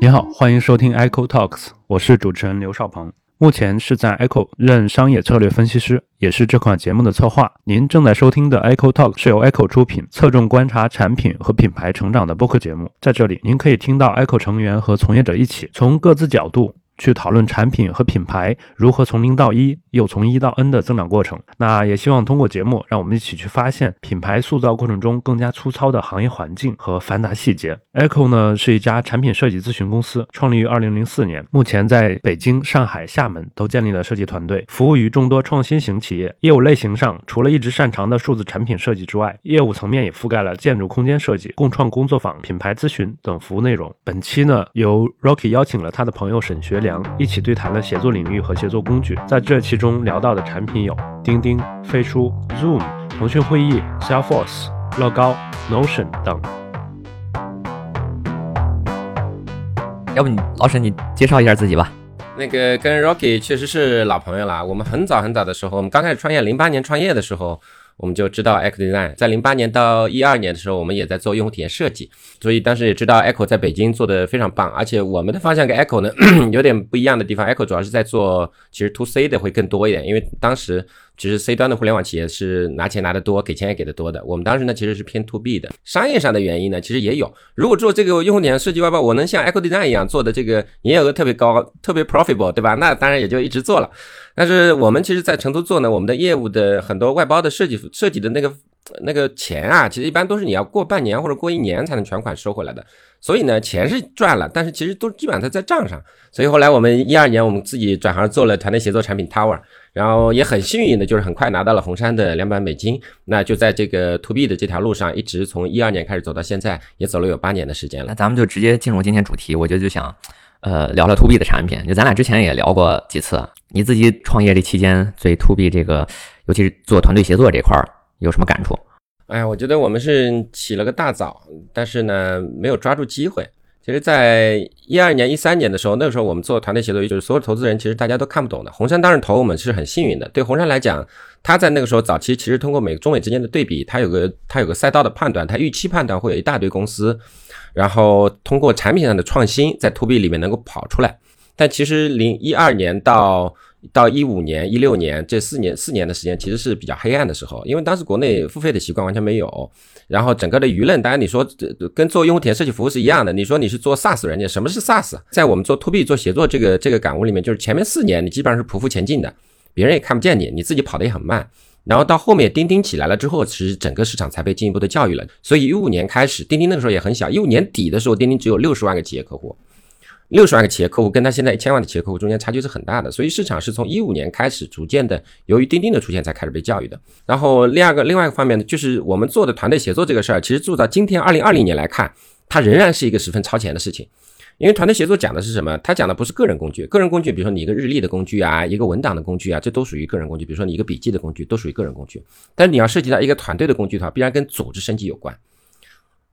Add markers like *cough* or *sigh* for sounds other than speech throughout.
你好，欢迎收听 Echo Talks，我是主持人刘少鹏，目前是在 Echo 任商业策略分析师，也是这款节目的策划。您正在收听的 Echo Talk 是由 Echo 出品，侧重观察产品和品牌成长的播客节目。在这里，您可以听到 Echo 成员和从业者一起从各自角度。去讨论产品和品牌如何从零到一，又从一到 N 的增长过程。那也希望通过节目，让我们一起去发现品牌塑造过程中更加粗糙的行业环境和繁杂细节。Echo 呢是一家产品设计咨询公司，创立于2004年，目前在北京、上海、厦门都建立了设计团队，服务于众多创新型企业。业务类型上，除了一直擅长的数字产品设计之外，业务层面也覆盖了建筑空间设计、共创工作坊、品牌咨询等服务内容。本期呢，由 Rocky 邀请了他的朋友沈学。一起对谈了写作领域和协作工具，在这其中聊到的产品有钉钉、飞书、Zoom、腾讯会议、Salesforce、乐高、Notion 等。要不你老沈你介绍一下自己吧？那个跟 Rocky 确实是老朋友了，我们很早很早的时候，我们刚开始创业，零八年创业的时候。我们就知道 Echo Design 在零八年到一二年的时候，我们也在做用户体验设计，所以当时也知道 Echo 在北京做的非常棒，而且我们的方向跟 Echo 呢 *clears throat* 有点不一样的地方，Echo 主要是在做其实 To C 的会更多一点，因为当时。其实 C 端的互联网企业是拿钱拿得多，给钱也给得多的。我们当时呢其实是偏 To B 的，商业上的原因呢其实也有。如果做这个用户体验设计外包，我能像 Echo Design 一样做的这个营业额特别高，特别 profitable，对吧？那当然也就一直做了。但是我们其实，在成都做呢，我们的业务的很多外包的设计设计的那个那个钱啊，其实一般都是你要过半年或者过一年才能全款收回来的。所以呢，钱是赚了，但是其实都基本上在在账上。所以后来我们一二年，我们自己转行做了团队协作产品 Tower。然后也很幸运的，就是很快拿到了红杉的两百美金，那就在这个 to B 的这条路上，一直从一二年开始走到现在，也走了有八年的时间了。那咱们就直接进入今天主题，我觉得就想，呃，聊聊 to B 的产品。就咱俩之前也聊过几次，你自己创业这期间对 to B 这个，尤其是做团队协作这块儿，有什么感触？哎呀，我觉得我们是起了个大早，但是呢，没有抓住机会。其实，在一二年、一三年的时候，那个时候我们做团队协作，就是所有投资人其实大家都看不懂的。红杉当时投我们是很幸运的。对红杉来讲，他在那个时候早期其实通过美中美之间的对比，他有个他有个赛道的判断，他预期判断会有一大堆公司，然后通过产品上的创新在 to B 里面能够跑出来。但其实零一二年到到一五年、一六年这四年四年的时间，其实是比较黑暗的时候，因为当时国内付费的习惯完全没有。然后整个的舆论，当然你说这跟做用户体验设计服务是一样的。你说你是做 SaaS 软件，什么是 SaaS？在我们做 To B 做协作这个这个感悟里面，就是前面四年你基本上是匍匐前进的，别人也看不见你，你自己跑得也很慢。然后到后面钉钉起来了之后，其实整个市场才被进一步的教育了。所以一五年开始，钉钉那个时候也很小，一五年底的时候，钉钉只有六十万个企业客户。六十万个企业客户跟他现在一千万的企业客户中间差距是很大的，所以市场是从一五年开始逐渐的，由于钉钉的出现才开始被教育的。然后第二个另外一个方面呢，就是我们做的团队协作这个事儿，其实做到今天二零二零年来看，它仍然是一个十分超前的事情。因为团队协作讲的是什么？它讲的不是个人工具，个人工具，比如说你一个日历的工具啊，一个文档的工具啊，这都属于个人工具。比如说你一个笔记的工具，都属于个人工具。但是你要涉及到一个团队的工具的话，必然跟组织升级有关。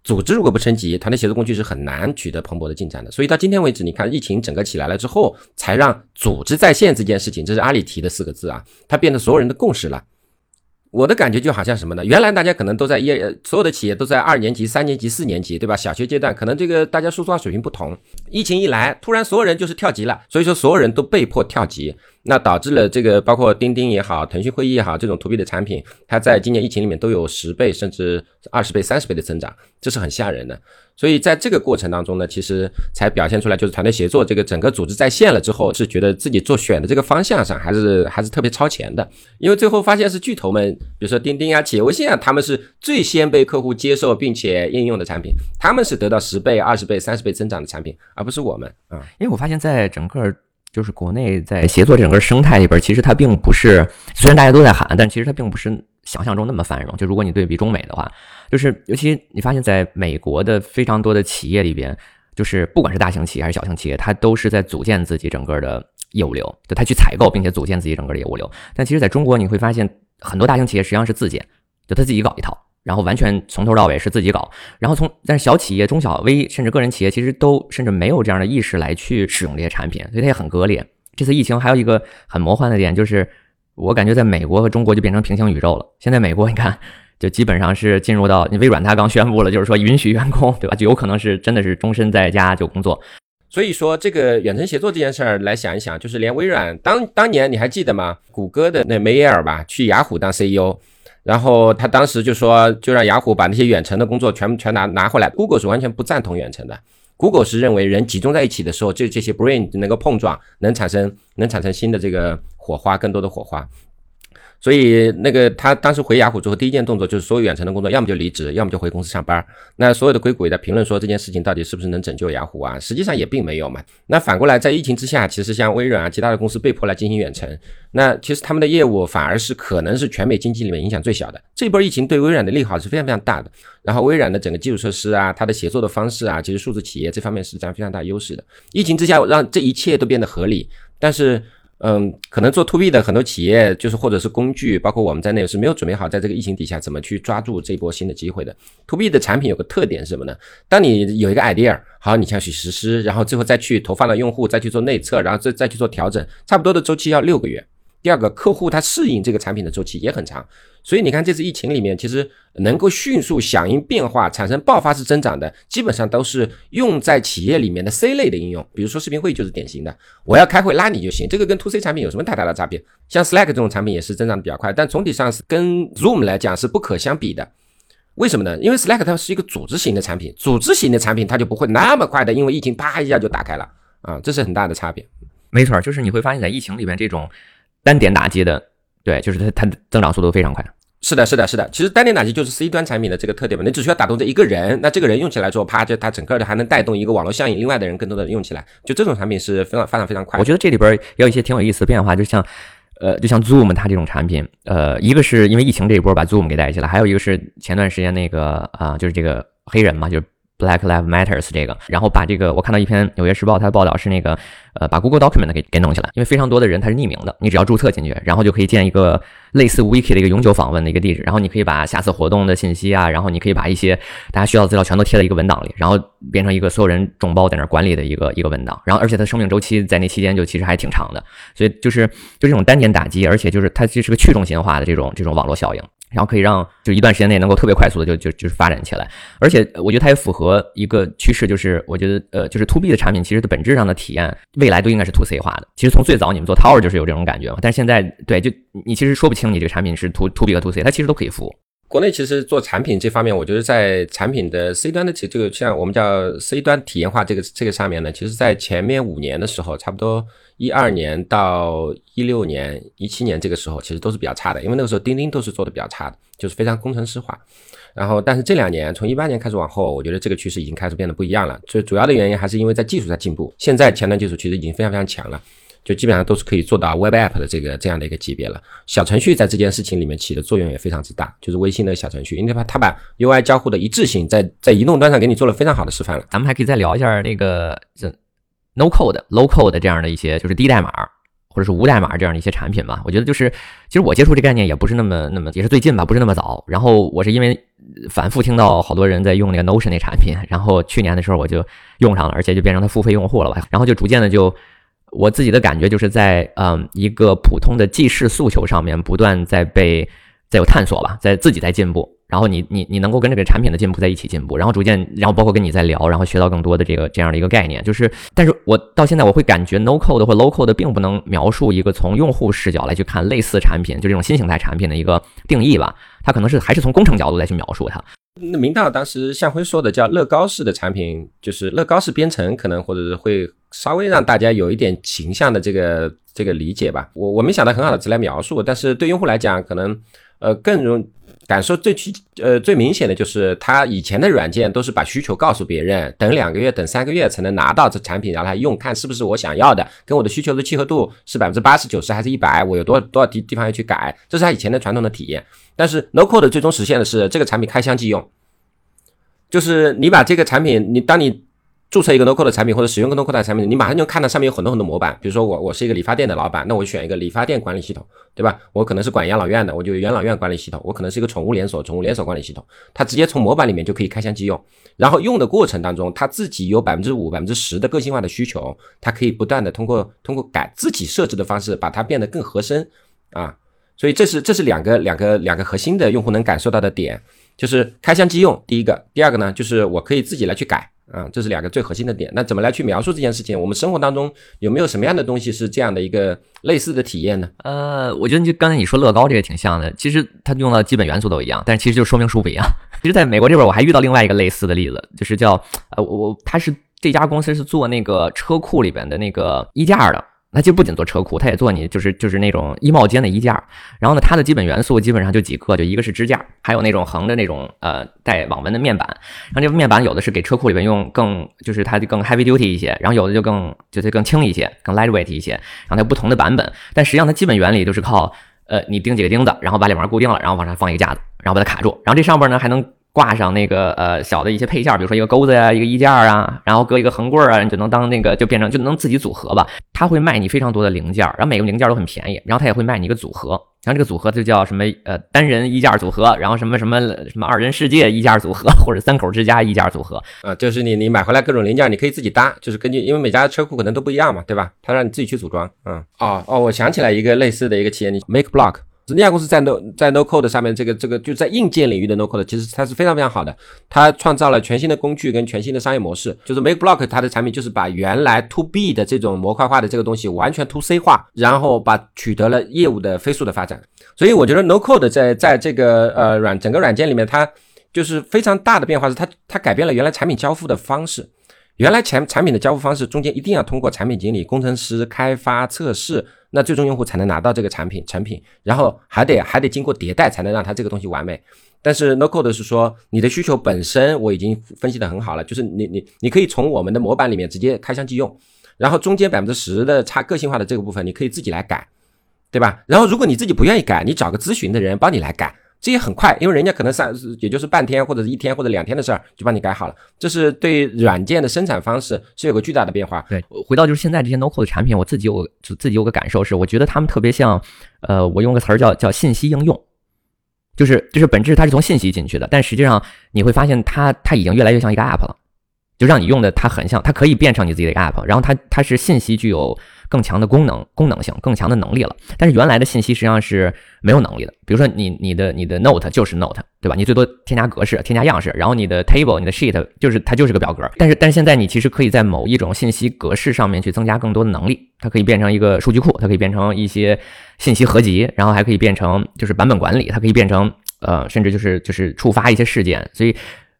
组织如果不升级，团队协作工具是很难取得蓬勃的进展的。所以到今天为止，你看疫情整个起来了之后，才让组织在线这件事情，这是阿里提的四个字啊，它变成所有人的共识了。我的感觉就好像什么呢？原来大家可能都在一，所有的企业都在二年级、三年级、四年级，对吧？小学阶段可能这个大家数字化水平不同。疫情一来，突然所有人就是跳级了，所以说所有人都被迫跳级。那导致了这个，包括钉钉也好，腾讯会议也好，这种 to B 的产品，它在今年疫情里面都有十倍甚至二十倍、三十倍的增长，这是很吓人的。所以在这个过程当中呢，其实才表现出来，就是团队协作这个整个组织在线了之后，是觉得自己做选的这个方向上还是还是特别超前的。因为最后发现是巨头们，比如说钉钉啊、企业微信啊，他们是最先被客户接受并且应用的产品，他们是得到十倍、二十倍、三十倍增长的产品，而不是我们啊。因为我发现，在整个就是国内在协作整个生态里边，其实它并不是，虽然大家都在喊，但其实它并不是想象中那么繁荣。就如果你对比中美的话，就是尤其你发现在美国的非常多的企业里边，就是不管是大型企业还是小型企业，它都是在组建自己整个的业务流，就它去采购并且组建自己整个的业务流。但其实在中国，你会发现很多大型企业实际上是自建，就他自己搞一套。然后完全从头到尾是自己搞，然后从但是小企业、中小微甚至个人企业其实都甚至没有这样的意识来去使用这些产品，所以它也很割裂。这次疫情还有一个很魔幻的点就是，我感觉在美国和中国就变成平行宇宙了。现在美国你看。就基本上是进入到微软，它刚宣布了，就是说允许员工，对吧？就有可能是真的是终身在家就工作。所以说，这个远程协作这件事儿来想一想，就是连微软当当年你还记得吗？谷歌的那梅耶尔吧，去雅虎当 CEO，然后他当时就说，就让雅虎把那些远程的工作全部全拿拿回来。Google 是完全不赞同远程的，Google 是认为人集中在一起的时候，这这些 brain 能够碰撞，能产生能产生新的这个火花，更多的火花。所以那个他当时回雅虎之后，第一件动作就是所有远程的工作，要么就离职，要么就回公司上班。那所有的硅谷也在评论说这件事情到底是不是能拯救雅虎啊？实际上也并没有嘛。那反过来，在疫情之下，其实像微软啊，其他的公司被迫来进行远程，那其实他们的业务反而是可能是全美经济里面影响最小的。这波疫情对微软的利好是非常非常大的。然后微软的整个基础设施啊，它的协作的方式啊，其实数字企业这方面是占非常大优势的。疫情之下，让这一切都变得合理，但是。嗯，可能做 to B 的很多企业，就是或者是工具，包括我们在内，是没有准备好在这个疫情底下怎么去抓住这波新的机会的。to B 的产品有个特点是什么呢？当你有一个 idea，好，你想去实施，然后最后再去投放到用户，再去做内测，然后再再去做调整，差不多的周期要六个月。第二个，客户他适应这个产品的周期也很长，所以你看这次疫情里面，其实能够迅速响应变化、产生爆发式增长的，基本上都是用在企业里面的 C 类的应用，比如说视频会议就是典型的，我要开会拉你就行，这个跟 To C 产品有什么太大的差别？像 Slack 这种产品也是增长的比较快，但总体上是跟 Zoom 来讲是不可相比的。为什么呢？因为 Slack 它是一个组织型的产品，组织型的产品它就不会那么快的，因为疫情啪一下就打开了啊，这是很大的差别。没错，就是你会发现在疫情里面这种。单点打击的，对，就是它它增长速度非常快。是的，是的，是的。其实单点打击就是 C 端产品的这个特点嘛，你只需要打动这一个人，那这个人用起来之后，啪，就它整个的还能带动一个网络效应，另外的人更多的用起来，就这种产品是非常发展非常快。我觉得这里边也有一些挺有意思的变化，就像，呃，就像 Zoom 它这种产品，呃，一个是因为疫情这一波把 Zoom 给带起来，还有一个是前段时间那个啊，就是这个黑人嘛，就是 Black Lives Matters 这个，然后把这个我看到一篇纽约时报它的报道是那个。呃，把 Google Document 给给弄起来，因为非常多的人他是匿名的，你只要注册进去，然后就可以建一个类似 Wiki 的一个永久访问的一个地址，然后你可以把下次活动的信息啊，然后你可以把一些大家需要的资料全都贴在一个文档里，然后变成一个所有人众包在那管理的一个一个文档，然后而且它生命周期在那期间就其实还挺长的，所以就是就这种单点打击，而且就是它其实是个去中心化的这种这种网络效应，然后可以让就一段时间内能够特别快速的就就就是发展起来，而且我觉得它也符合一个趋势，就是我觉得呃就是 To B 的产品其实的本质上的体验。未来都应该是 to C 化的。其实从最早你们做 Tower 就是有这种感觉嘛，但是现在对，就你其实说不清你这个产品是 to to B 和 to C，它其实都可以服务。国内其实做产品这方面，我觉得在产品的 C 端的这个像我们叫 C 端体验化这个这个上面呢，其实在前面五年的时候，差不多一二年到一六年、一七年这个时候，其实都是比较差的，因为那个时候钉钉都是做的比较差的，就是非常工程师化。然后，但是这两年，从一八年开始往后，我觉得这个趋势已经开始变得不一样了。最主要的原因还是因为在技术在进步。现在前端技术其实已经非常非常强了，就基本上都是可以做到 Web App 的这个这样的一个级别了。小程序在这件事情里面起的作用也非常之大，就是微信的小程序，因为它它把 UI 交互的一致性在在移动端上给你做了非常好的示范了。咱们还可以再聊一下那个这 No Code、Low Code 这样的一些，就是低代码。或者是无代码这样的一些产品吧，我觉得就是，其实我接触这概念也不是那么那么，也是最近吧，不是那么早。然后我是因为反复听到好多人在用那个 Notion 那产品，然后去年的时候我就用上了，而且就变成他付费用户了吧。然后就逐渐的就，我自己的感觉就是在嗯一个普通的记事诉求上面不断在被在有探索吧，在自己在进步。然后你你你能够跟这个产品的进步在一起进步，然后逐渐，然后包括跟你在聊，然后学到更多的这个这样的一个概念，就是，但是我到现在我会感觉 no code 或 low code 并不能描述一个从用户视角来去看类似产品，就这种新形态产品的一个定义吧，它可能是还是从工程角度来去描述它。那明道当时向辉说的叫乐高式的产品，就是乐高式编程，可能或者是会稍微让大家有一点形象的这个这个理解吧。我我没想到很好的词来描述，但是对用户来讲，可能呃更容。感受最去呃最明显的就是，他以前的软件都是把需求告诉别人，等两个月、等三个月才能拿到这产品，然后来用，看是不是我想要的，跟我的需求的契合度是百分之八十九十还是一百，我有多少多少地地方要去改，这是他以前的传统的体验。但是 No Code 最终实现的是这个产品开箱即用，就是你把这个产品，你当你。注册一个 NoCode 的产品或者使用个 Noco 的产品，你马上就看到上面有很多很多模板。比如说我我是一个理发店的老板，那我选一个理发店管理系统，对吧？我可能是管养老院的，我就养老院管理系统。我可能是一个宠物连锁，宠物连锁管理系统。它直接从模板里面就可以开箱即用，然后用的过程当中，它自己有百分之五、百分之十的个性化的需求，它可以不断的通过通过改自己设置的方式，把它变得更合身啊。所以这是这是两个两个两个核心的用户能感受到的点，就是开箱即用。第一个，第二个呢，就是我可以自己来去改啊，这是两个最核心的点。那怎么来去描述这件事情？我们生活当中有没有什么样的东西是这样的一个类似的体验呢？呃，我觉得就刚才你说乐高这个挺像的，其实它用到基本元素都一样，但是其实就说明书不一样。*laughs* 其实在美国这边我还遇到另外一个类似的例子，就是叫呃我我他是这家公司是做那个车库里边的那个衣架的。那就不仅做车库，它也做你就是就是那种衣帽间的衣架。然后呢，它的基本元素基本上就几个，就一个是支架，还有那种横着那种呃带网纹的面板。然后这个面板有的是给车库里面用，更就是它就更 heavy duty 一些，然后有的就更就是更轻一些，更 lightweight 一些。然后它有不同的版本，但实际上它基本原理就是靠呃你钉几个钉子，然后把里边固定了，然后往上放一个架子，然后把它卡住。然后这上边呢还能。挂上那个呃小的一些配件，比如说一个钩子呀，一个衣架啊，然后搁一个横棍啊，你就能当那个就变成就能自己组合吧。他会卖你非常多的零件，然后每个零件都很便宜，然后他也会卖你一个组合，然后这个组合就叫什么呃单人衣架组合，然后什么什么什么二人世界衣架组合，*laughs* 或者三口之家衣架组合啊，就是你你买回来各种零件，你可以自己搭，就是根据因为每家的车库可能都不一样嘛，对吧？他让你自己去组装。嗯，哦哦，我想起来一个类似的一个企业，你 Make Block。那家公司在 No 在 No Code 上面，这个这个就在硬件领域的 No Code，其实它是非常非常好的。它创造了全新的工具跟全新的商业模式。就是 Make Block 它的产品就是把原来 To B 的这种模块化的这个东西完全 To C 化，然后把取得了业务的飞速的发展。所以我觉得 No Code 在在这个呃软整个软件里面，它就是非常大的变化是它它改变了原来产品交付的方式。原来产产品的交付方式中间一定要通过产品经理、工程师开发测试。那最终用户才能拿到这个产品成品，然后还得还得经过迭代才能让它这个东西完美。但是 No Code 是说你的需求本身我已经分析的很好了，就是你你你可以从我们的模板里面直接开箱即用，然后中间百分之十的差个性化的这个部分你可以自己来改，对吧？然后如果你自己不愿意改，你找个咨询的人帮你来改。这也很快，因为人家可能三也就是半天或者一天或者两天的事儿就帮你改好了。这是对软件的生产方式是有个巨大的变化。对，回到就是现在这些 NoCo 的产品，我自己有自己有个感受是，我觉得他们特别像，呃，我用个词儿叫叫信息应用，就是就是本质它是从信息进去的，但实际上你会发现它它已经越来越像一个 App 了，就让你用的它很像，它可以变成你自己的 App，然后它它是信息具有。更强的功能、功能性、更强的能力了。但是原来的信息实际上是没有能力的。比如说，你、你的、你的 Note 就是 Note，对吧？你最多添加格式、添加样式，然后你的 Table、你的 Sheet 就是它就是个表格。但是，但是现在你其实可以在某一种信息格式上面去增加更多的能力。它可以变成一个数据库，它可以变成一些信息合集，然后还可以变成就是版本管理，它可以变成呃，甚至就是就是触发一些事件。所以，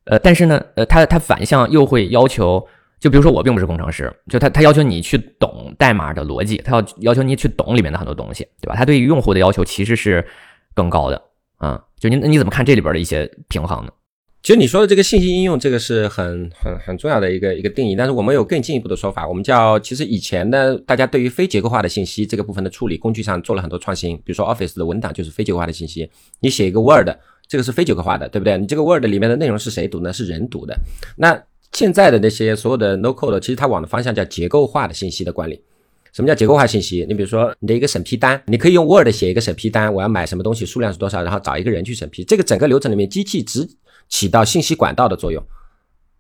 呃，但是呢，呃，它它反向又会要求。就比如说我并不是工程师，就他他要求你去懂代码的逻辑，他要要求你去懂里面的很多东西，对吧？他对于用户的要求其实是更高的，嗯，就你你怎么看这里边的一些平衡呢？其实你说的这个信息应用，这个是很很很重要的一个一个定义，但是我们有更进一步的说法，我们叫其实以前呢，大家对于非结构化的信息这个部分的处理工具上做了很多创新，比如说 Office 的文档就是非结构化的信息，你写一个 Word，这个是非结构化的，对不对？你这个 Word 里面的内容是谁读呢？是人读的，那。现在的那些所有的 No Code，其实它往的方向叫结构化的信息的管理。什么叫结构化信息？你比如说你的一个审批单，你可以用 Word 写一个审批单，我要买什么东西，数量是多少，然后找一个人去审批。这个整个流程里面，机器只起到信息管道的作用。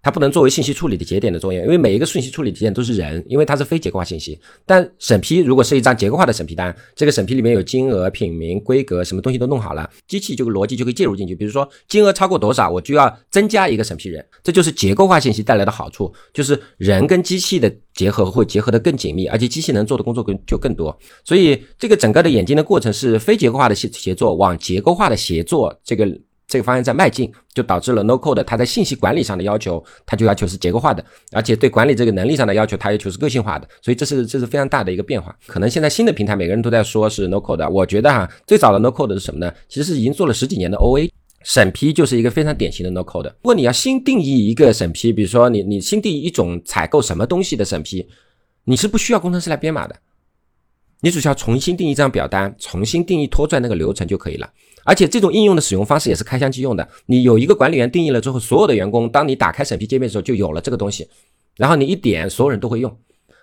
它不能作为信息处理的节点的作用，因为每一个信息处理节点都是人，因为它是非结构化信息。但审批如果是一张结构化的审批单，这个审批里面有金额、品名、规格，什么东西都弄好了，机器这个逻辑就可以介入进去。比如说金额超过多少，我就要增加一个审批人，这就是结构化信息带来的好处，就是人跟机器的结合会结合的更紧密，而且机器能做的工作更就更多。所以这个整个的演进的过程是非结构化的协协作往结构化的协作这个。这个方向在迈进，就导致了 No Code 它在信息管理上的要求，它就要求是结构化的，而且对管理这个能力上的要求，它要求是个性化的。所以这是这是非常大的一个变化。可能现在新的平台每个人都在说是 No Code，我觉得哈，最早的 No Code 是什么呢？其实是已经做了十几年的 OA 审批，就是一个非常典型的 No Code。如果你要新定义一个审批，比如说你你新定义一种采购什么东西的审批，你是不需要工程师来编码的，你只需要重新定义一张表单，重新定义拖拽那个流程就可以了。而且这种应用的使用方式也是开箱即用的。你有一个管理员定义了之后，所有的员工，当你打开审批界面的时候，就有了这个东西。然后你一点，所有人都会用。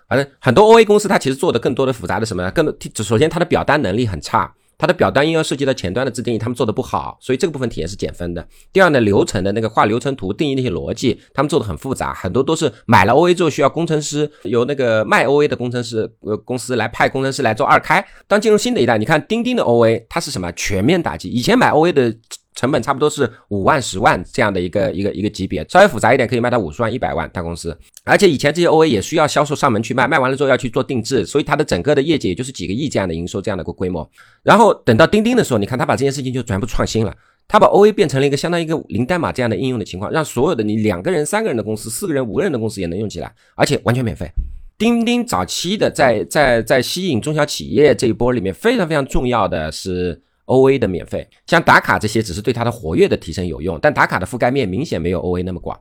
反正很多 OA 公司它其实做的更多的复杂的什么呢？更多首先它的表单能力很差。它的表单应用涉及到前端的自定义，他们做的不好，所以这个部分体验是减分的。第二呢，流程的那个画流程图、定义那些逻辑，他们做的很复杂，很多都是买了 OA 之后需要工程师由那个卖 OA 的工程师呃公司来派工程师来做二开。当进入新的一代，你看钉钉的 OA 它是什么全面打击，以前买 OA 的。成本差不多是五万、十万这样的一个一个一个级别，稍微复杂一点可以卖到五十万、一百万大公司。而且以前这些 OA 也需要销售上门去卖，卖完了之后要去做定制，所以它的整个的业绩也就是几个亿这样的营收这样的一个规模。然后等到钉钉的时候，你看他把这件事情就全部创新了，他把 OA 变成了一个相当于一个零代码这样的应用的情况，让所有的你两个人、三个人的公司、四个人、五个人的公司也能用起来，而且完全免费。钉钉早期的在在在吸引中小企业这一波里面非常非常重要的是。O A 的免费，像打卡这些只是对它的活跃的提升有用，但打卡的覆盖面明显没有 O A 那么广。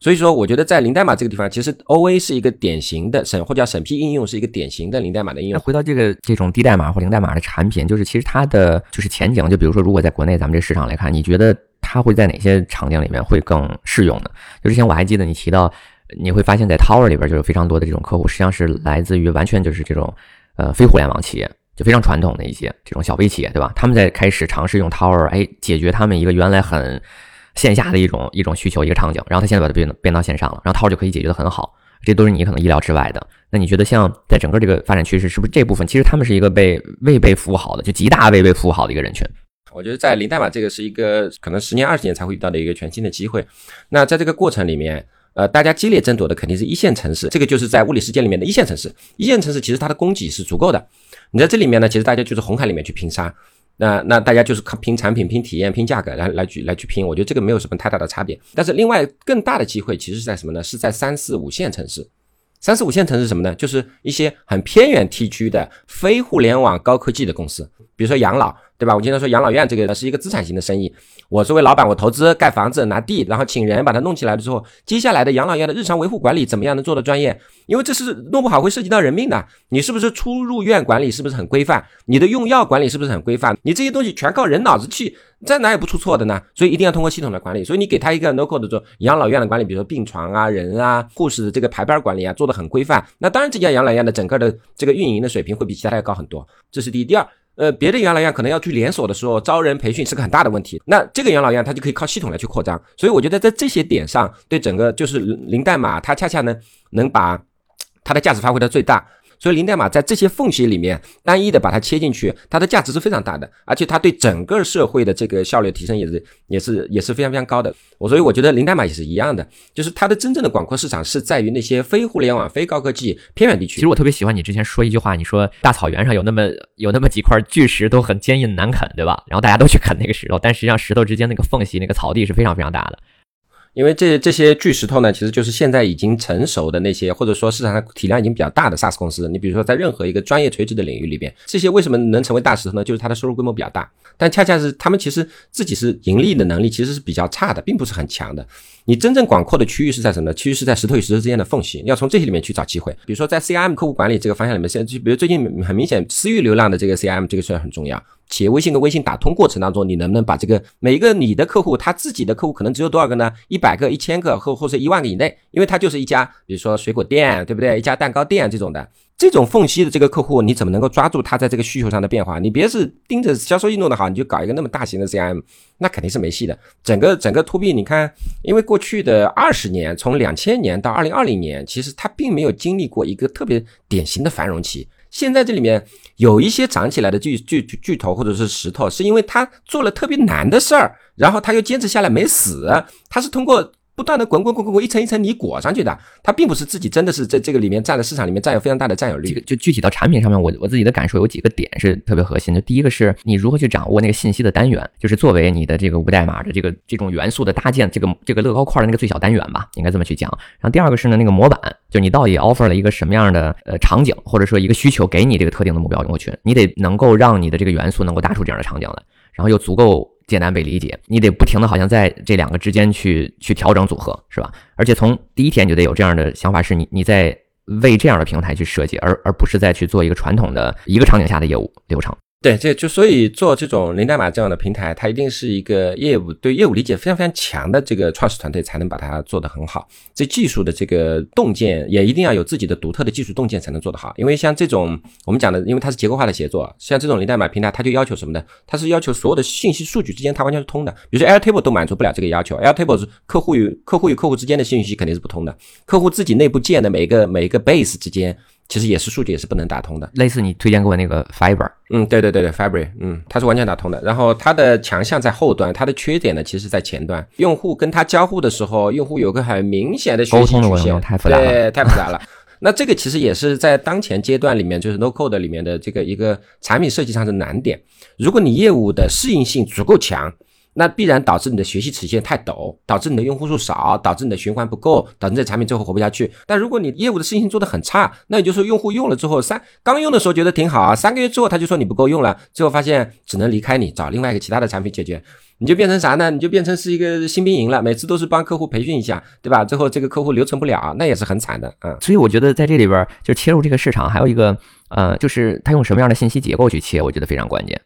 所以说，我觉得在零代码这个地方，其实 O A 是一个典型的审或叫审批应用，是一个典型的零代码的应用。回到这个这种低代码或零代码的产品，就是其实它的就是前景，就比如说，如果在国内咱们这市场来看，你觉得它会在哪些场景里面会更适用呢？就之前我还记得你提到，你会发现在 Tower 里边就有非常多的这种客户，实际上是来自于完全就是这种呃非互联网企业。就非常传统的一些这种小微企业，对吧？他们在开始尝试用 Tower，哎，解决他们一个原来很线下的一种一种需求一个场景，然后他现在把它变变到线上了，然后 Tower 就可以解决的很好。这都是你可能意料之外的。那你觉得像在整个这个发展趋势，是不是这部分其实他们是一个被未被服务好的，就极大未被服务好的一个人群？我觉得在零代码这个是一个可能十年二十年才会遇到的一个全新的机会。那在这个过程里面，呃，大家激烈争夺的肯定是一线城市，这个就是在物理世界里面的一线城市。一线城市其实它的供给是足够的。你在这里面呢，其实大家就是红海里面去拼杀，那那大家就是靠拼产品、拼体验、拼价格来来去来去拼，我觉得这个没有什么太大的差别。但是另外更大的机会其实是在什么呢？是在三四五线城市。三四五线城市什么呢？就是一些很偏远地区的非互联网高科技的公司，比如说养老，对吧？我经常说养老院这个是一个资产型的生意。我作为老板，我投资盖房子、拿地，然后请人把它弄起来了之后，接下来的养老院的日常维护管理怎么样能做的专业？因为这是弄不好会涉及到人命的。你是不是出入院管理是不是很规范？你的用药管理是不是很规范？你这些东西全靠人脑子去，在哪也不出错的呢？所以一定要通过系统的管理。所以你给他一个 no code 的做养老院的管理，比如说病床啊、人啊、护士的这个排班管理啊，做的很规范。那当然，这家养老院的整个的这个运营的水平会比其他要高很多。这是第一。第二。呃，别的养老院可能要去连锁的时候，招人培训是个很大的问题。那这个养老院它就可以靠系统来去扩张。所以我觉得在这些点上，对整个就是零代码，它恰恰呢能把它的价值发挥到最大。所以零代码在这些缝隙里面单一的把它切进去，它的价值是非常大的，而且它对整个社会的这个效率提升也是也是也是非常非常高的。我所以我觉得零代码也是一样的，就是它的真正的广阔市场是在于那些非互联网、非高科技偏远地区。其实我特别喜欢你之前说一句话，你说大草原上有那么有那么几块巨石都很坚硬难啃，对吧？然后大家都去啃那个石头，但实际上石头之间那个缝隙、那个草地是非常非常大的。因为这这些巨石头呢，其实就是现在已经成熟的那些，或者说市场上体量已经比较大的 SaaS 公司。你比如说，在任何一个专业垂直的领域里边，这些为什么能成为大石头呢？就是它的收入规模比较大，但恰恰是他们其实自己是盈利的能力其实是比较差的，并不是很强的。你真正广阔的区域是在什么？区域是在石头与石头之间的缝隙，要从这些里面去找机会。比如说在 CRM 客户管理这个方向里面，现在就比如最近很明显，私域流量的这个 CRM 这个事儿很重要。企业微信跟微信打通过程当中，你能不能把这个每一个你的客户，他自己的客户可能只有多少个呢？一百个、一千个，或或者一万个以内，因为他就是一家，比如说水果店，对不对？一家蛋糕店这种的，这种缝隙的这个客户，你怎么能够抓住他在这个需求上的变化？你别是盯着销售易弄得好，你就搞一个那么大型的 CM，那肯定是没戏的。整个整个 To B，你看，因为过去的二十年，从两千年到二零二零年，其实它并没有经历过一个特别典型的繁荣期。现在这里面有一些长起来的巨巨巨头或者是石头，是因为他做了特别难的事儿，然后他又坚持下来没死，他是通过。不断的滚滚滚滚滚，一层一层泥裹上去的，它并不是自己真的是在这个里面占了市场里面占有非常大的占有率。就具体到产品上面，我我自己的感受有几个点是特别核心的。第一个是你如何去掌握那个信息的单元，就是作为你的这个无代码的这个这种元素的搭建，这个这个乐高块的那个最小单元吧，应该这么去讲。然后第二个是呢那个模板，就你到底 offer 了一个什么样的呃场景，或者说一个需求给你这个特定的目标用户群，你得能够让你的这个元素能够搭出这样的场景来，然后又足够。简单被理解，你得不停的好像在这两个之间去去调整组合，是吧？而且从第一天就得有这样的想法，是你你在为这样的平台去设计，而而不是再去做一个传统的一个场景下的业务流程。对，这就所以做这种零代码这样的平台，它一定是一个业务对业务理解非常非常强的这个创始团队才能把它做得很好。这技术的这个洞见也一定要有自己的独特的技术洞见才能做得好。因为像这种我们讲的，因为它是结构化的协作，像这种零代码平台，它就要求什么呢？它是要求所有的信息数据之间它完全是通的。比如说 Airtable 都满足不了这个要求，Airtable 是客户与客户与客户之间的信息肯定是不通的，客户自己内部建的每一个每一个 base 之间。其实也是数据也是不能打通的，类似你推荐给我那个 Fiber，嗯，对对对对，Fiber，嗯，它是完全打通的。然后它的强项在后端，它的缺点呢，其实在前端。用户跟它交互的时候，用户有个很明显的学习曲线，太复杂了，对，太复杂了。*laughs* 那这个其实也是在当前阶段里面，就是 No Code 里面的这个一个产品设计上的难点。如果你业务的适应性足够强。那必然导致你的学习曲线太陡，导致你的用户数少，导致你的循环不够，导致这产品最后活不下去。但如果你业务的适应性做得很差，那也就是说用户用了之后三刚用的时候觉得挺好啊，三个月之后他就说你不够用了，最后发现只能离开你，找另外一个其他的产品解决，你就变成啥呢？你就变成是一个新兵营了，每次都是帮客户培训一下，对吧？最后这个客户留存不了，那也是很惨的啊。所以我觉得在这里边就切入这个市场，还有一个呃，就是他用什么样的信息结构去切，我觉得非常关键。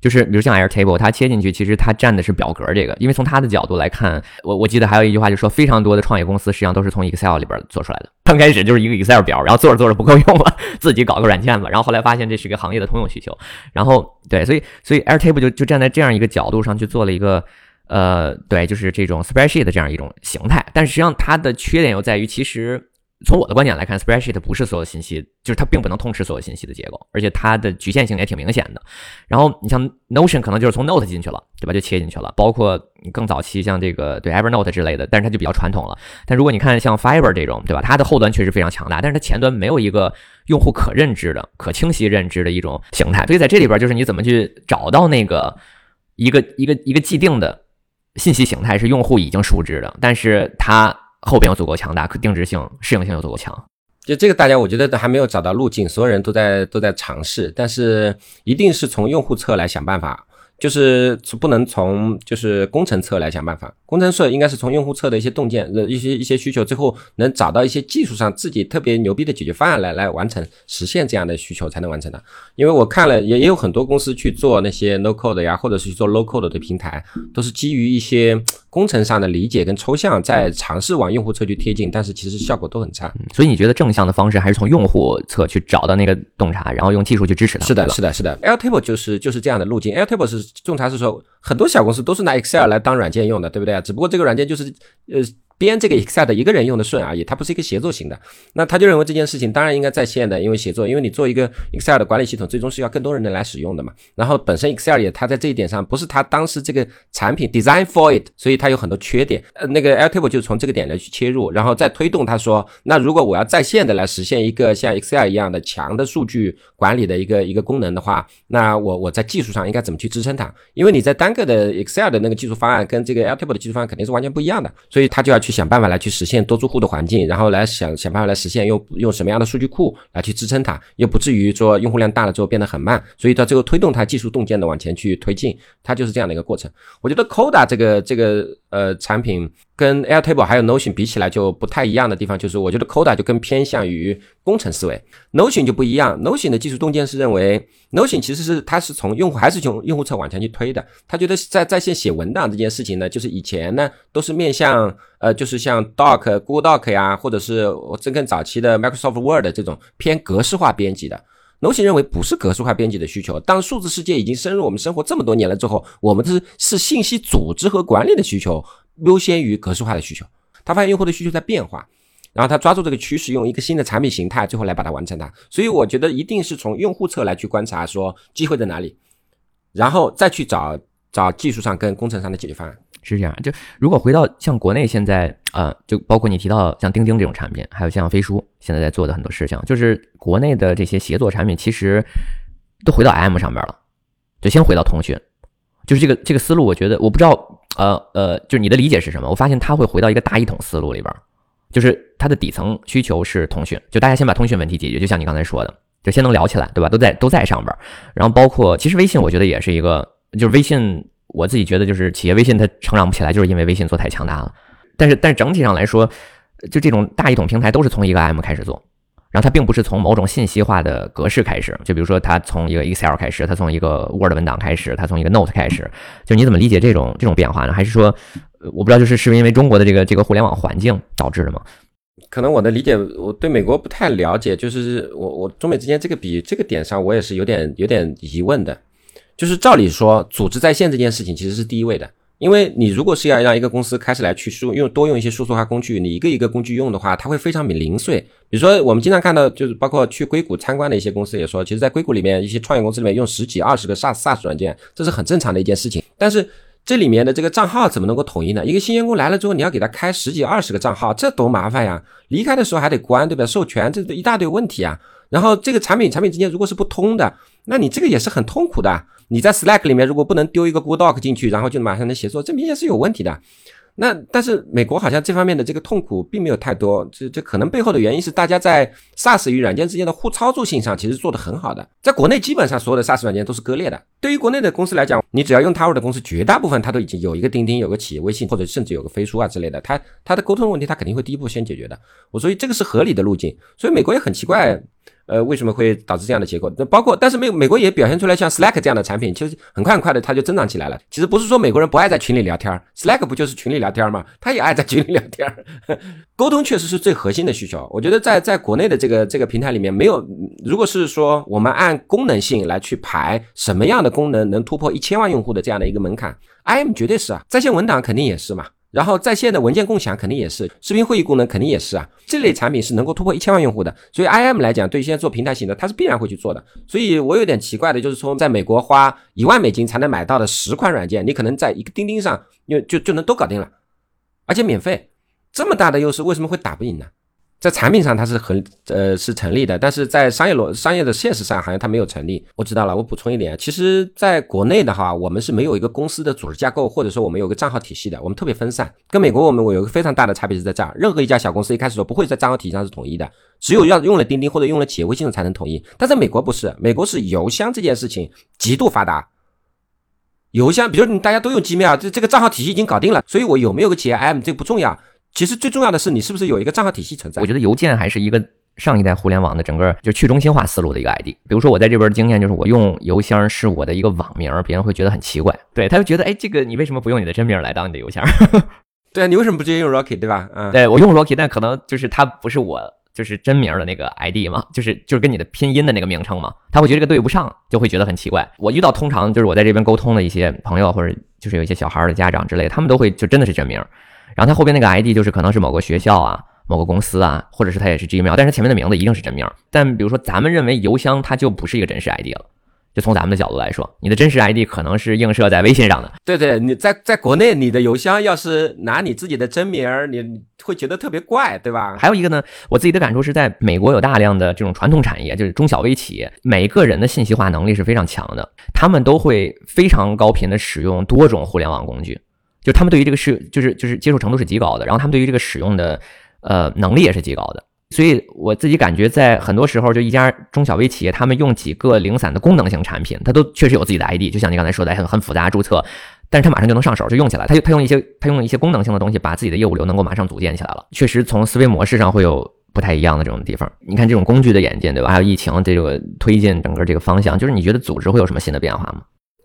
就是比如像 Airtable，它切进去，其实它占的是表格这个，因为从它的角度来看，我我记得还有一句话，就说非常多的创业公司实际上都是从 Excel 里边做出来的。刚开始就是一个 Excel 表，然后做着做着不够用了，*laughs* 自己搞个软件吧，然后后来发现这是一个行业的通用需求，然后对，所以所以 Airtable 就就站在这样一个角度上去做了一个，呃，对，就是这种 Spreadsheet 的这样一种形态，但是实际上它的缺点又在于其实。从我的观点来看，spreadsheet 不是所有信息，就是它并不能通吃所有信息的结构，而且它的局限性也挺明显的。然后你像 Notion 可能就是从 Note 进去了，对吧？就切进去了。包括更早期像这个对 Evernote 之类的，但是它就比较传统了。但如果你看像 Fiber 这种，对吧？它的后端确实非常强大，但是它前端没有一个用户可认知的、可清晰认知的一种形态。所以在这里边，就是你怎么去找到那个一个一个一个既定的信息形态是用户已经熟知的，但是它。后边又足够强大，可定制性、适应性又足够强，就这个大家我觉得都还没有找到路径，所有人都在都在尝试，但是一定是从用户侧来想办法。就是不能从就是工程侧来想办法，工程侧应该是从用户侧的一些洞见、呃一些一些需求，最后能找到一些技术上自己特别牛逼的解决方案来来完成实现这样的需求才能完成的。因为我看了也也有很多公司去做那些 no code 呀，或者是去做 low code 的平台，都是基于一些工程上的理解跟抽象，在尝试往用户侧去贴近，但是其实效果都很差。所以你觉得正向的方式还是从用户侧去找到那个洞察，然后用技术去支持它？是的，是的，是的。Airtable 就是就是这样的路径，Airtable 是。仲裁是说，很多小公司都是拿 Excel 来当软件用的，对不对？只不过这个软件就是，呃。编这个 Excel 的一个人用的顺而已，它不是一个协作型的。那他就认为这件事情当然应该在线的，因为协作，因为你做一个 Excel 的管理系统，最终是要更多人来使用的嘛。然后本身 Excel 也，它在这一点上不是它当时这个产品 design for it，所以它有很多缺点。呃，那个 Airtable 就从这个点来去切入，然后再推动他说，那如果我要在线的来实现一个像 Excel 一样的强的数据管理的一个一个功能的话，那我我在技术上应该怎么去支撑它？因为你在单个的 Excel 的那个技术方案跟这个 Airtable 的技术方案肯定是完全不一样的，所以他就要去想办法来去实现。多租户的环境，然后来想想办法来实现，用用什么样的数据库来去支撑它，又不至于说用户量大了之后变得很慢，所以到最后推动它技术洞见的往前去推进，它就是这样的一个过程。我觉得 Coda 这个这个呃产品。跟 Airtable 还有 Notion 比起来就不太一样的地方，就是我觉得 Coda 就更偏向于工程思维，Notion 就不一样。Notion 的技术洞见是认为，Notion 其实是它是从用户还是从用户侧往前去推的。他觉得在在线写文档这件事情呢，就是以前呢都是面向呃，就是像 Doc、Google Doc 呀，或者是我这更早期的 Microsoft Word 这种偏格式化编辑的。Notion 认为不是格式化编辑的需求。当数字世界已经深入我们生活这么多年了之后，我们是是信息组织和管理的需求。优先于格式化的需求，他发现用户的需求在变化，然后他抓住这个趋势，用一个新的产品形态，最后来把它完成它。所以我觉得一定是从用户侧来去观察，说机会在哪里，然后再去找找技术上跟工程上的解决方案。是这样，就如果回到像国内现在，呃，就包括你提到像钉钉这种产品，还有像飞书现在在做的很多事情，就是国内的这些协作产品，其实都回到 M 上边了，就先回到通讯，就是这个这个思路，我觉得我不知道。呃呃，就是你的理解是什么？我发现它会回到一个大一统思路里边，就是它的底层需求是通讯，就大家先把通讯问题解决，就像你刚才说的，就先能聊起来，对吧？都在都在上边，然后包括其实微信，我觉得也是一个，就是微信，我自己觉得就是企业微信它成长不起来，就是因为微信做太强大了。但是但是整体上来说，就这种大一统平台都是从一个 M 开始做，然后它并不是从某种信息化的格式开始，就比如说它从一个 Excel 开始，它从一个 Word 文档开始，它从一个 Note 开始，就你怎么理解这种这种变化呢？还是说，我不知道，就是是不是因为中国的这个这个互联网环境导致的吗？可能我的理解，我对美国不太了解，就是我我中美之间这个比这个点上，我也是有点有点疑问的。就是照理说，组织在线这件事情其实是第一位的，因为你如果是要让一个公司开始来去输用多用一些数字化工具，你一个一个工具用的话，它会非常零碎。比如说我们经常看到，就是包括去硅谷参观的一些公司也说，其实，在硅谷里面一些创业公司里面用十几二十个 SaaS SaaS 软件，这是很正常的一件事情。但是这里面的这个账号怎么能够统一呢？一个新员工来了之后，你要给他开十几二十个账号，这多麻烦呀！离开的时候还得关，对吧？授权这一大堆问题啊。然后这个产品产品之间如果是不通的，那你这个也是很痛苦的。你在 Slack 里面如果不能丢一个 Google Doc 进去，然后就马上能协作，这明显是有问题的。那但是美国好像这方面的这个痛苦并没有太多，这这可能背后的原因是大家在 SaaS 与软件之间的互操作性上其实做得很好的。在国内基本上所有的 SaaS 软件都是割裂的。对于国内的公司来讲，你只要用 Tower 的公司，绝大部分它都已经有一个钉钉，有个企业微信，或者甚至有个飞书啊之类的，它它的沟通问题它肯定会第一步先解决的。我所以这个是合理的路径。所以美国也很奇怪。呃，为什么会导致这样的结果？那包括，但是美美国也表现出来，像 Slack 这样的产品，其实很快很快的它就增长起来了。其实不是说美国人不爱在群里聊天，Slack 不就是群里聊天吗？*laughs* 他也爱在群里聊天，*laughs* 沟通确实是最核心的需求。我觉得在在国内的这个这个平台里面，没有，如果是说我们按功能性来去排，什么样的功能能突破一千万用户的这样的一个门槛，IM 绝对是啊，在线文档肯定也是嘛。然后在线的文件共享肯定也是，视频会议功能肯定也是啊，这类产品是能够突破一千万用户的，所以 IM 来讲，对现在做平台型的，它是必然会去做的。所以我有点奇怪的就是从，在美国花一万美金才能买到的十款软件，你可能在一个钉钉上，就就就能都搞定了，而且免费，这么大的优势，为什么会打不赢呢？在产品上它是很呃是成立的，但是在商业逻商业的现实上好像它没有成立。我知道了，我补充一点，其实在国内的话，我们是没有一个公司的组织架构，或者说我们有个账号体系的，我们特别分散。跟美国我们我有个非常大的差别是在这儿，任何一家小公司一开始说不会在账号体系上是统一的，只有要用了钉钉或者用了企业微信才能统一。但在美国不是，美国是邮箱这件事情极度发达，邮箱，比如你大家都用 Gmail，这这个账号体系已经搞定了，所以我有没有个企业 M 这不重要。其实最重要的是，你是不是有一个账号体系存在？我觉得邮件还是一个上一代互联网的整个就去中心化思路的一个 ID。比如说我在这边经验就是，我用邮箱是我的一个网名，别人会觉得很奇怪，对他就觉得，哎，这个你为什么不用你的真名来当你的邮箱？*laughs* 对啊，你为什么不直接用 Rocky，对吧？嗯，对我用 Rocky，但可能就是它不是我就是真名的那个 ID 嘛，就是就是跟你的拼音的那个名称嘛，他会觉得这个对不上，就会觉得很奇怪。我遇到通常就是我在这边沟通的一些朋友或者就是有一些小孩的家长之类，他们都会就真的是真名。然后它后边那个 ID 就是可能是某个学校啊、某个公司啊，或者是它也是 Gmail，但是前面的名字一定是真名。但比如说咱们认为邮箱它就不是一个真实 ID 了，就从咱们的角度来说，你的真实 ID 可能是映射在微信上的。对对，你在在国内你的邮箱要是拿你自己的真名，你会觉得特别怪，对吧？还有一个呢，我自己的感触是在美国有大量的这种传统产业，就是中小微企业，每个人的信息化能力是非常强的，他们都会非常高频的使用多种互联网工具。就他们对于这个是就是就是接受程度是极高的，然后他们对于这个使用的呃能力也是极高的，所以我自己感觉在很多时候，就一家中小微企业，他们用几个零散的功能性产品，它都确实有自己的 ID，就像你刚才说的，很很复杂注册，但是它马上就能上手就用起来，他就他用一些他用一些功能性的东西，把自己的业务流能够马上组建起来了，确实从思维模式上会有不太一样的这种地方。你看这种工具的演进，对吧？还有疫情这个推进整个这个方向，就是你觉得组织会有什么新的变化吗？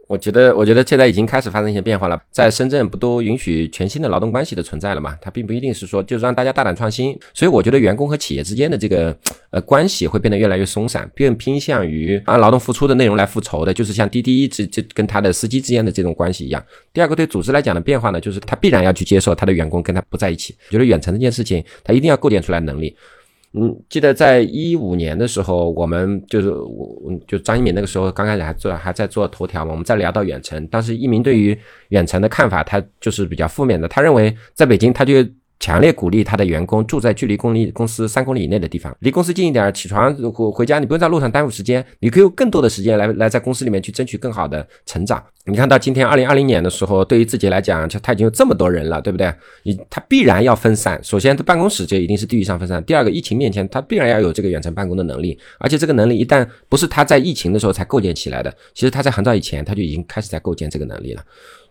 我觉得，我觉得现在已经开始发生一些变化了。在深圳，不都允许全新的劳动关系的存在了嘛？它并不一定是说就是让大家大胆创新。所以我觉得员工和企业之间的这个呃关系会变得越来越松散，更偏向于按劳动付出的内容来复仇的，就是像滴滴这这跟他的司机之间的这种关系一样。第二个，对组织来讲的变化呢，就是他必然要去接受他的员工跟他不在一起。我觉得远程这件事情，他一定要构建出来能力。嗯，记得在一五年的时候，我们就是我，就张一鸣那个时候刚开始还做还在做头条嘛，我们在聊到远程，当时一鸣对于远程的看法，他就是比较负面的，他认为在北京他就。强烈鼓励他的员工住在距离公里公司三公里以内的地方，离公司近一点，起床回回家，你不用在路上耽误时间，你可以有更多的时间来来在公司里面去争取更好的成长。你看到今天二零二零年的时候，对于自己来讲，就他已经有这么多人了，对不对？你他必然要分散。首先，办公室就一定是地域上分散。第二个，疫情面前，他必然要有这个远程办公的能力。而且这个能力一旦不是他在疫情的时候才构建起来的，其实他在很早以前他就已经开始在构建这个能力了。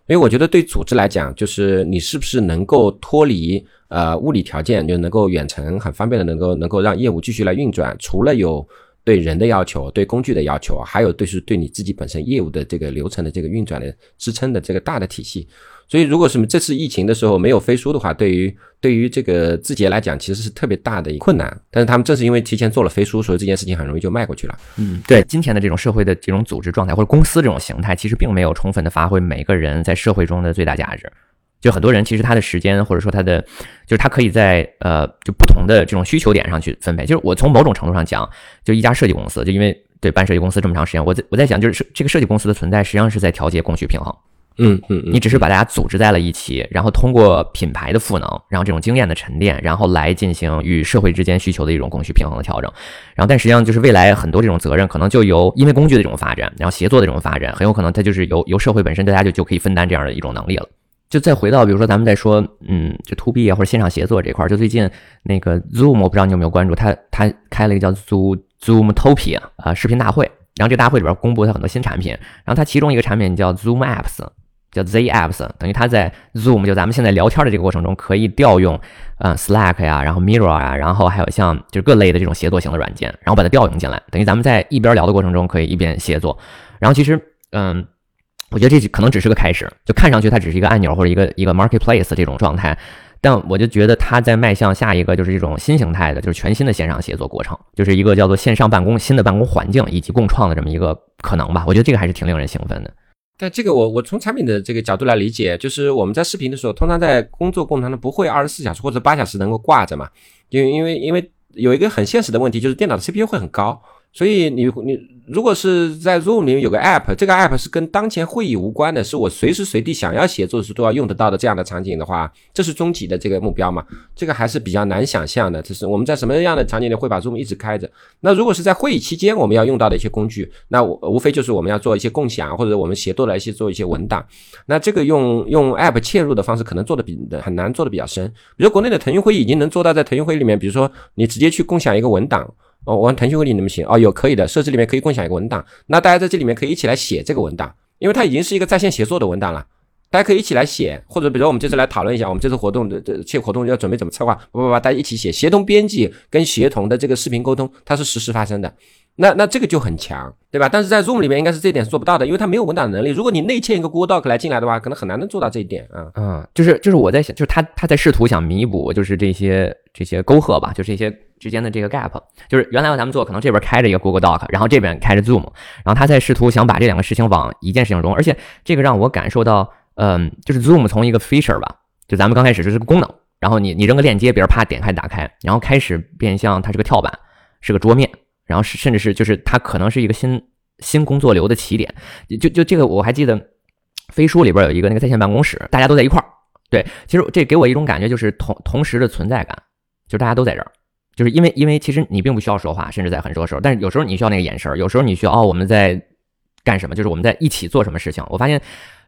因为我觉得对组织来讲，就是你是不是能够脱离呃物理条件，就能够远程很方便的能够能够让业务继续来运转，除了有对人的要求、对工具的要求，还有对是对你自己本身业务的这个流程的这个运转的支撑的这个大的体系。所以，如果是这次疫情的时候没有飞书的话，对于对于这个字节来讲，其实是特别大的困难。但是他们正是因为提前做了飞书，所以这件事情很容易就迈过去了。嗯，对，今天的这种社会的这种组织状态或者公司这种形态，其实并没有充分的发挥每个人在社会中的最大价值。就很多人其实他的时间或者说他的，就是他可以在呃就不同的这种需求点上去分配。就是我从某种程度上讲，就一家设计公司，就因为对办设计公司这么长时间，我在我在想，就是这个设计公司的存在实际上是在调节供需平衡。嗯嗯，你只是把大家组织在了一起，然后通过品牌的赋能，然后这种经验的沉淀，然后来进行与社会之间需求的一种供需平衡的调整。然后，但实际上就是未来很多这种责任可能就由因为工具的这种发展，然后协作的这种发展，很有可能它就是由由社会本身大家就就可以分担这样的一种能力了。就再回到比如说咱们在说，嗯，就 to B 啊或者线上协作这块儿，就最近那个 Zoom，我不知道你有没有关注，他他开了一个叫 Zoom Zoomtopia 啊视频大会，然后这大会里边公布他很多新产品，然后它其中一个产品叫 Zoom Apps。叫 Z Apps，等于它在 Zoom 就咱们现在聊天的这个过程中，可以调用呃 Slack 呀，然后 Mirror 啊，然后还有像就是各类的这种协作型的软件，然后把它调用进来，等于咱们在一边聊的过程中可以一边协作。然后其实嗯，我觉得这可能只是个开始，就看上去它只是一个按钮或者一个一个 Marketplace 这种状态，但我就觉得它在迈向下一个就是这种新形态的，就是全新的线上协作过程，就是一个叫做线上办公新的办公环境以及共创的这么一个可能吧。我觉得这个还是挺令人兴奋的。但这个我我从产品的这个角度来理解，就是我们在视频的时候，通常在工作过程中不会二十四小时或者八小时能够挂着嘛，因为因为因为有一个很现实的问题，就是电脑的 CPU 会很高。所以你你如果是在 Zoom 里面有个 App，这个 App 是跟当前会议无关的，是我随时随地想要写作时都要用得到的这样的场景的话，这是终极的这个目标嘛？这个还是比较难想象的。就是我们在什么样的场景里会把 Zoom 一直开着？那如果是在会议期间我们要用到的一些工具，那我无非就是我们要做一些共享或者我们协作来一些做一些文档。那这个用用 App 嵌入的方式可能做的比很难做的比较深。比如国内的腾讯会议已经能做到在腾讯会议里面，比如说你直接去共享一个文档。哦，我玩腾讯会议能不能行？哦，有可以的，设置里面可以共享一个文档，那大家在这里面可以一起来写这个文档，因为它已经是一个在线协作的文档了，大家可以一起来写，或者比如说我们这次来讨论一下，我们这次活动的这这活动要准备怎么策划，不不不，大家一起写，协同编辑跟协同的这个视频沟通，它是实时发生的。那那这个就很强，对吧？但是在 Zoom 里面应该是这点是做不到的，因为它没有文档能力。如果你内嵌一个 Google Doc 来进来的话，可能很难能做到这一点啊。嗯，就是就是我在想，就是他他在试图想弥补，就是这些这些沟壑吧，就这些之间的这个 gap。就是原来咱们做可能这边开着一个 Google Doc，然后这边开着 Zoom，然后他在试图想把这两个事情往一件事情中，而且这个让我感受到，嗯，就是 Zoom 从一个 feature 吧，就咱们刚开始就是个功能，然后你你扔个链接，别人啪点开打开，然后开始变相它是个跳板，是个桌面。然后是，甚至是，就是它可能是一个新新工作流的起点。就就这个，我还记得飞书里边有一个那个在线办公室，大家都在一块儿。对，其实这给我一种感觉，就是同同时的存在感，就大家都在这儿。就是因为因为其实你并不需要说话，甚至在很多时候，但是有时候你需要那个眼神，有时候你需要哦我们在干什么，就是我们在一起做什么事情。我发现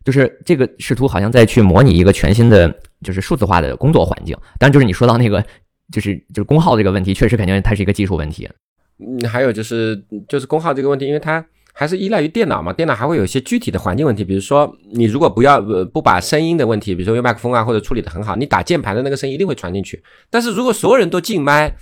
就是这个试图好像在去模拟一个全新的就是数字化的工作环境。但就是你说到那个就是就是功耗这个问题，确实肯定它是一个技术问题。嗯，还有就是就是功耗这个问题，因为它还是依赖于电脑嘛，电脑还会有一些具体的环境问题，比如说你如果不要不把声音的问题，比如说用麦克风啊或者处理的很好，你打键盘的那个声音一定会传进去。但是如果所有人都静麦，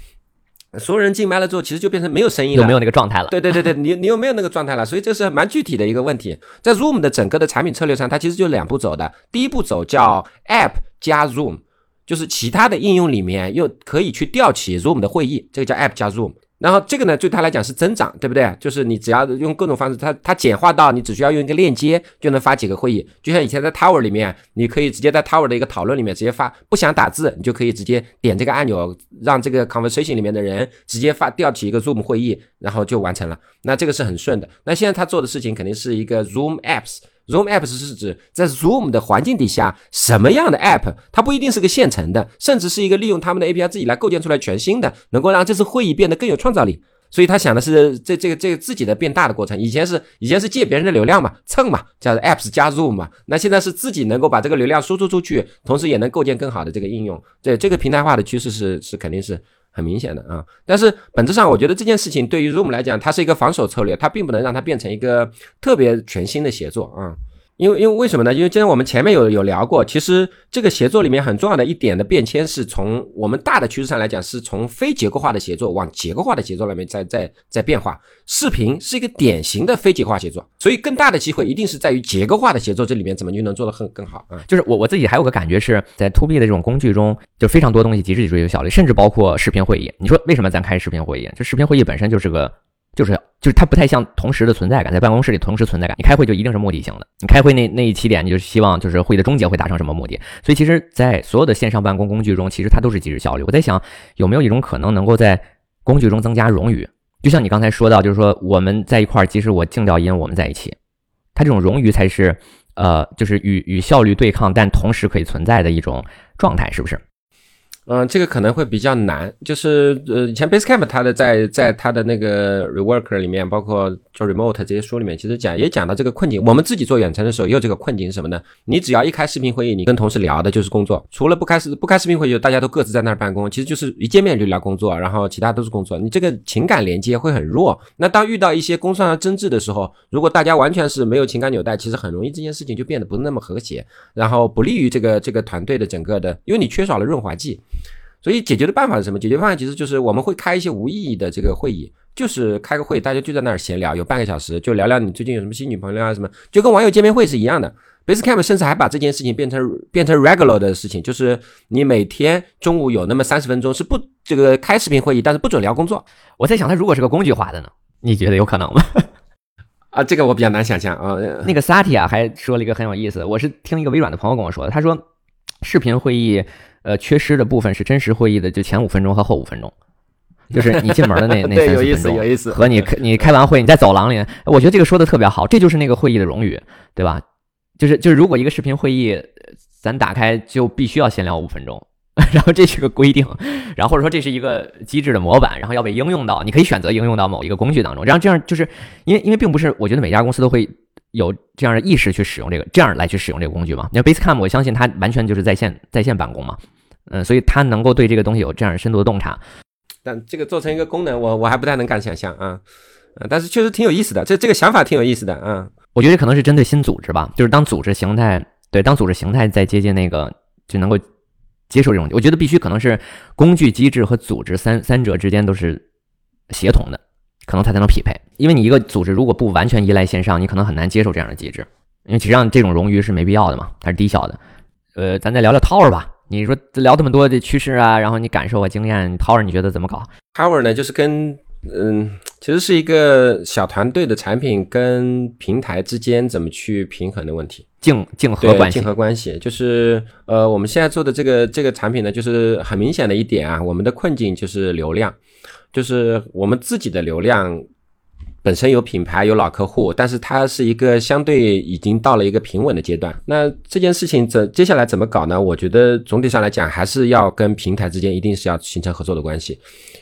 所有人静麦了之后，其实就变成没有声音了，没有那个状态了。对对对对，你你又没有那个状态了，所以这是蛮具体的一个问题。在 Zoom 的整个的产品策略上，它其实就两步走的，第一步走叫 App 加 Zoom，就是其他的应用里面又可以去调起 Zoom 的会议，这个叫 App 加 Zoom。然后这个呢，对他来讲是增长，对不对？就是你只要用各种方式，它它简化到你只需要用一个链接就能发几个会议，就像以前在 Tower 里面，你可以直接在 Tower 的一个讨论里面直接发，不想打字，你就可以直接点这个按钮，让这个 conversation 里面的人直接发调起一个 Zoom 会议，然后就完成了。那这个是很顺的。那现在他做的事情肯定是一个 Zoom Apps。Zoom Apps 是指在 Zoom 的环境底下，什么样的 App，它不一定是个现成的，甚至是一个利用他们的 API 自己来构建出来全新的，能够让这次会议变得更有创造力。所以他想的是这这个这个自己的变大的过程。以前是以前是借别人的流量嘛，蹭嘛，叫 Apps 加 Zoom 嘛。那现在是自己能够把这个流量输出出去，同时也能构建更好的这个应用。这这个平台化的趋势是是肯定是很明显的啊。但是本质上，我觉得这件事情对于 Zoom 来讲，它是一个防守策略，它并不能让它变成一个特别全新的协作啊。因为因为为什么呢？因为今天我们前面有有聊过，其实这个协作里面很重要的一点的变迁，是从我们大的趋势上来讲，是从非结构化的协作往结构化的协作里面在在在变化。视频是一个典型的非结构化协作，所以更大的机会一定是在于结构化的协作这里面怎么就能做得更更好啊？就是我我自己还有个感觉是在 to B 的这种工具中，就非常多东西极致追求效率，甚至包括视频会议。你说为什么咱开视频会议？这视频会议本身就是个。就是就是它不太像同时的存在感，在办公室里同时存在感。你开会就一定是目的性的，你开会那那一起点，你就希望就是会的终结会达成什么目的。所以其实，在所有的线上办公工具中，其实它都是即时效率。我在想，有没有一种可能能够在工具中增加冗余？就像你刚才说到，就是说我们在一块儿，即使我静掉音，我们在一起，它这种冗余才是呃，就是与与效率对抗，但同时可以存在的一种状态，是不是？嗯，这个可能会比较难，就是呃，以前 Basecamp 它的在在它的那个 Reworker 里面，包括做 Remote 这些书里面，其实讲也讲到这个困境。我们自己做远程的时候也有这个困境什么呢？你只要一开视频会议，你跟同事聊的就是工作，除了不开视不开视频会议，大家都各自在那儿办公，其实就是一见面就聊工作，然后其他都是工作，你这个情感连接会很弱。那当遇到一些工作上争执的时候，如果大家完全是没有情感纽带，其实很容易这件事情就变得不是那么和谐，然后不利于这个这个团队的整个的，因为你缺少了润滑剂。所以解决的办法是什么？解决方案其实就是我们会开一些无意义的这个会议，就是开个会，大家就在那儿闲聊，有半个小时就聊聊你最近有什么新女朋友啊什么，就跟网友见面会是一样的。Basecamp 甚至还把这件事情变成变成 regular 的事情，就是你每天中午有那么三十分钟是不这个开视频会议，但是不准聊工作。我在想，它如果是个工具化的呢？你觉得有可能吗？*laughs* 啊，这个我比较难想象啊。那个 Satya 还说了一个很有意思，我是听一个微软的朋友跟我说的，他说视频会议。呃，缺失的部分是真实会议的，就前五分钟和后五分钟，就是你进门的那 *laughs* 那三四分钟，有意思，和你开你开完会你在走廊里，我觉得这个说的特别好，这就是那个会议的荣誉，对吧？就是就是，如果一个视频会议咱打开就必须要先聊五分钟，*laughs* 然后这是个规定，然后或者说这是一个机制的模板，然后要被应用到，你可以选择应用到某一个工具当中，然后这样就是因为因为并不是，我觉得每家公司都会。有这样的意识去使用这个，这样来去使用这个工具嘛？你看 Basecamp，我相信它完全就是在线在线办公嘛，嗯，所以他能够对这个东西有这样深度的洞察。但这个做成一个功能，我我还不太能敢想象啊，但是确实挺有意思的，这这个想法挺有意思的啊。我觉得可能是针对新组织吧，就是当组织形态对，当组织形态在接近那个就能够接受这种，我觉得必须可能是工具机制和组织三三者之间都是协同的。可能它才能匹配，因为你一个组织如果不完全依赖线上，你可能很难接受这样的机制，因为实际上这种冗余是没必要的嘛，它是低效的。呃，咱再聊聊 Tower 吧，你说聊这么多的趋势啊，然后你感受啊经验，Tower 你觉得怎么搞？Tower 呢，就是跟嗯，其实是一个小团队的产品跟平台之间怎么去平衡的问题，竞竞合关系，竞合关系就是呃，我们现在做的这个这个产品呢，就是很明显的一点啊，我们的困境就是流量。就是我们自己的流量本身有品牌有老客户，但是它是一个相对已经到了一个平稳的阶段。那这件事情怎接下来怎么搞呢？我觉得总体上来讲，还是要跟平台之间一定是要形成合作的关系，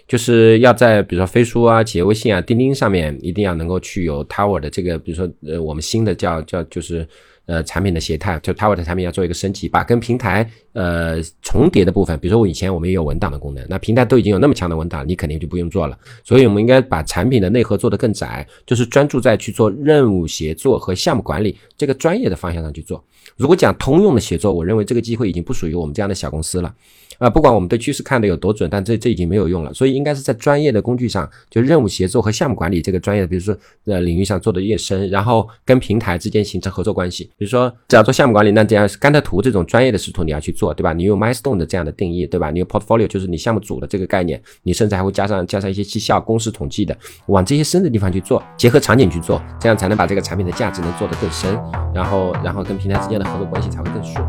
就是要在比如说飞书啊、企业微信啊、钉钉上面一定要能够去有 Tower 的这个，比如说呃我们新的叫叫就是。呃，产品的协态，就 Tower 的产品要做一个升级，把跟平台呃重叠的部分，比如说我以前我们也有文档的功能，那平台都已经有那么强的文档，你肯定就不用做了。所以我们应该把产品的内核做得更窄，就是专注在去做任务协作和项目管理这个专业的方向上去做。如果讲通用的协作，我认为这个机会已经不属于我们这样的小公司了。啊，不管我们对趋势看的有多准，但这这已经没有用了。所以应该是在专业的工具上，就任务协作和项目管理这个专业，比如说呃领域上做的越深，然后跟平台之间形成合作关系。比如说，只要做项目管理，那这样甘特图这种专业的视图你要去做，对吧？你有 milestone 的这样的定义，对吧？你有 portfolio 就是你项目组的这个概念，你甚至还会加上加上一些绩效公式统计的，往这些深的地方去做，结合场景去做，这样才能把这个产品的价值能做得更深，然后然后跟平台之间的合作关系才会更顺。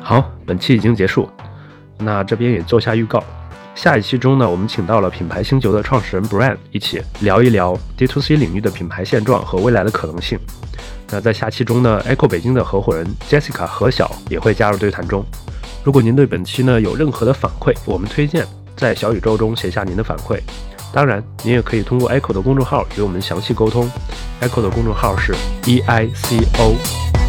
好，本期已经结束，那这边也做下预告。下一期中呢，我们请到了品牌星球的创始人 Brian 一起聊一聊 D to C 领域的品牌现状和未来的可能性。那在下期中呢，Echo 北京的合伙人 Jessica 何晓也会加入对谈中。如果您对本期呢有任何的反馈，我们推荐在小宇宙中写下您的反馈。当然，您也可以通过 Echo 的公众号与我们详细沟通。Echo 的公众号是 E I C O。